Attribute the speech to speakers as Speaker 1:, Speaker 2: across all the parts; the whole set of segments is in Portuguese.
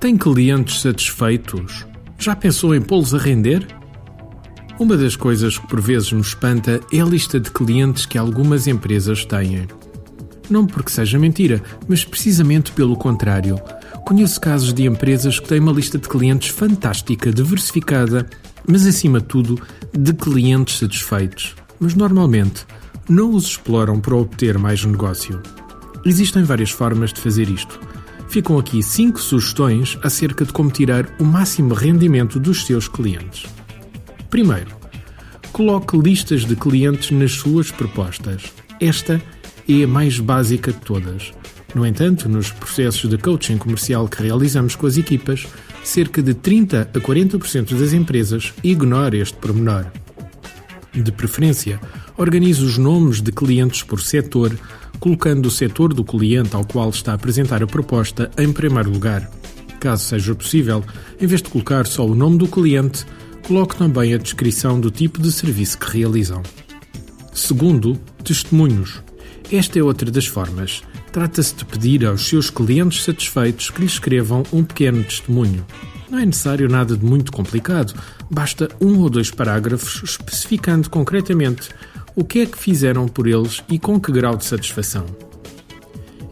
Speaker 1: Tem clientes satisfeitos? Já pensou em pô-los a render? Uma das coisas que por vezes nos espanta é a lista de clientes que algumas empresas têm. Não porque seja mentira, mas precisamente pelo contrário. Conheço casos de empresas que têm uma lista de clientes fantástica, diversificada, mas acima de tudo, de clientes satisfeitos. Mas normalmente não os exploram para obter mais negócio. Existem várias formas de fazer isto. Ficam aqui 5 sugestões acerca de como tirar o máximo rendimento dos seus clientes. Primeiro, coloque listas de clientes nas suas propostas. Esta é a mais básica de todas. No entanto, nos processos de coaching comercial que realizamos com as equipas, cerca de 30 a 40% das empresas ignora este pormenor. De preferência, organize os nomes de clientes por setor colocando o setor do cliente ao qual está a apresentar a proposta em primeiro lugar. Caso seja possível, em vez de colocar só o nome do cliente, coloque também a descrição do tipo de serviço que realizam. Segundo, testemunhos. Esta é outra das formas. Trata-se de pedir aos seus clientes satisfeitos que lhe escrevam um pequeno testemunho. Não é necessário nada de muito complicado, basta um ou dois parágrafos especificando concretamente o que é que fizeram por eles e com que grau de satisfação.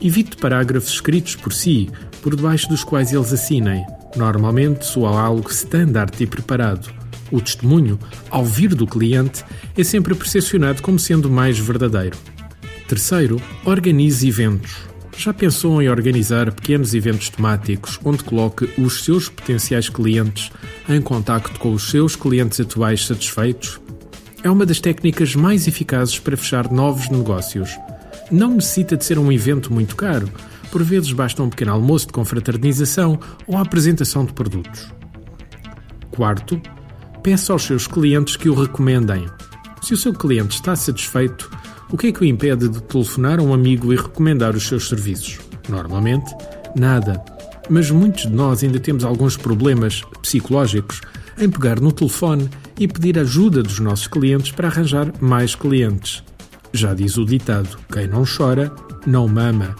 Speaker 1: Evite parágrafos escritos por si, por debaixo dos quais eles assinem. Normalmente soa algo standard e preparado. O testemunho, ao vir do cliente, é sempre percepcionado como sendo mais verdadeiro. Terceiro, organize eventos. Já pensou em organizar pequenos eventos temáticos onde coloque os seus potenciais clientes em contacto com os seus clientes atuais satisfeitos é uma das técnicas mais eficazes para fechar novos negócios. Não necessita de ser um evento muito caro, por vezes basta um pequeno almoço de confraternização ou a apresentação de produtos. Quarto, peça aos seus clientes que o recomendem. Se o seu cliente está satisfeito, o que é que o impede de telefonar a um amigo e recomendar os seus serviços? Normalmente, nada. Mas muitos de nós ainda temos alguns problemas psicológicos em pegar no telefone e pedir ajuda dos nossos clientes para arranjar mais clientes. Já diz o ditado: quem não chora, não mama.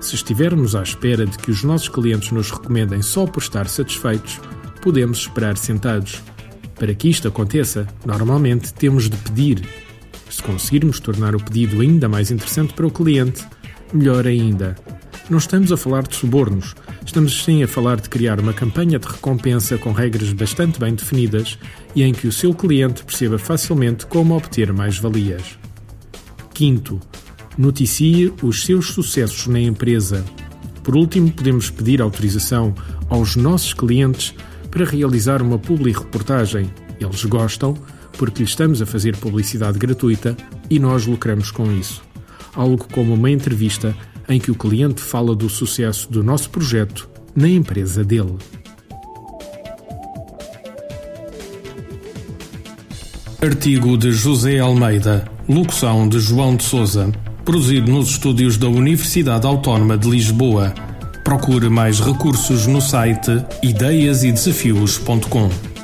Speaker 1: Se estivermos à espera de que os nossos clientes nos recomendem só por estar satisfeitos, podemos esperar sentados. Para que isto aconteça, normalmente temos de pedir. Se conseguirmos tornar o pedido ainda mais interessante para o cliente, melhor ainda. Não estamos a falar de subornos, estamos sim a falar de criar uma campanha de recompensa com regras bastante bem definidas e em que o seu cliente perceba facilmente como obter mais valias. Quinto, noticie os seus sucessos na empresa. Por último, podemos pedir autorização aos nossos clientes para realizar uma publi-reportagem. Eles gostam porque lhe estamos a fazer publicidade gratuita e nós lucramos com isso. Algo como uma entrevista em que o cliente fala do sucesso do nosso projeto na empresa dele.
Speaker 2: Artigo de José Almeida, locução de João de Souza, produzido nos estúdios da Universidade Autónoma de Lisboa. Procure mais recursos no site ideiasedesafios.com.